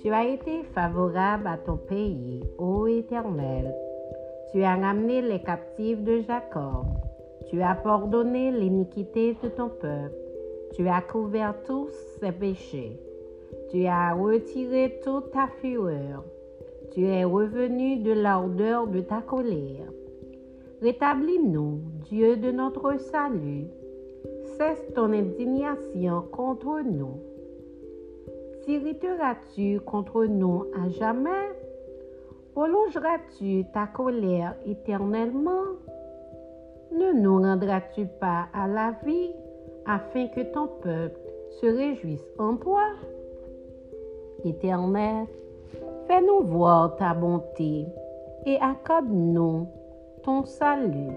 Tu as été favorable à ton pays, ô Éternel. Tu as ramené les captifs de Jacob. Tu as pardonné l'iniquité de ton peuple. Tu as couvert tous ses péchés. Tu as retiré toute ta fureur. Tu es revenu de l'ardeur de ta colère. Rétablis-nous, Dieu de notre salut. Cesse ton indignation contre nous. T'irriteras-tu contre nous à jamais? Prolongeras-tu ta colère éternellement? Ne nous rendras-tu pas à la vie afin que ton peuple se réjouisse en toi? Éternel, fais-nous voir ta bonté et accorde-nous ton salut.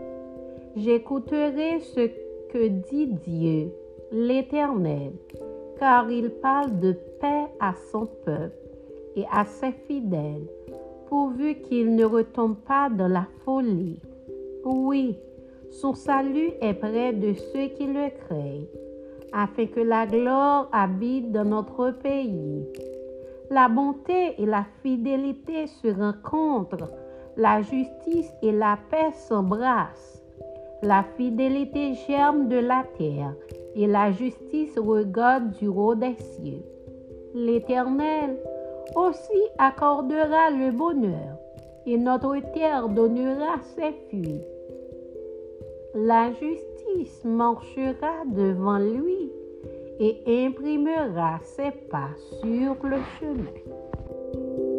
J'écouterai ce que dit Dieu, l'Éternel, car il parle de paix à son peuple et à ses fidèles, pourvu qu'il ne retombe pas dans la folie. Oui, son salut est près de ceux qui le craignent, afin que la gloire habite dans notre pays. La bonté et la fidélité se rencontrent la justice et la paix s'embrassent. La fidélité germe de la terre et la justice regarde du haut des cieux. L'Éternel aussi accordera le bonheur et notre terre donnera ses fruits. La justice marchera devant lui et imprimera ses pas sur le chemin.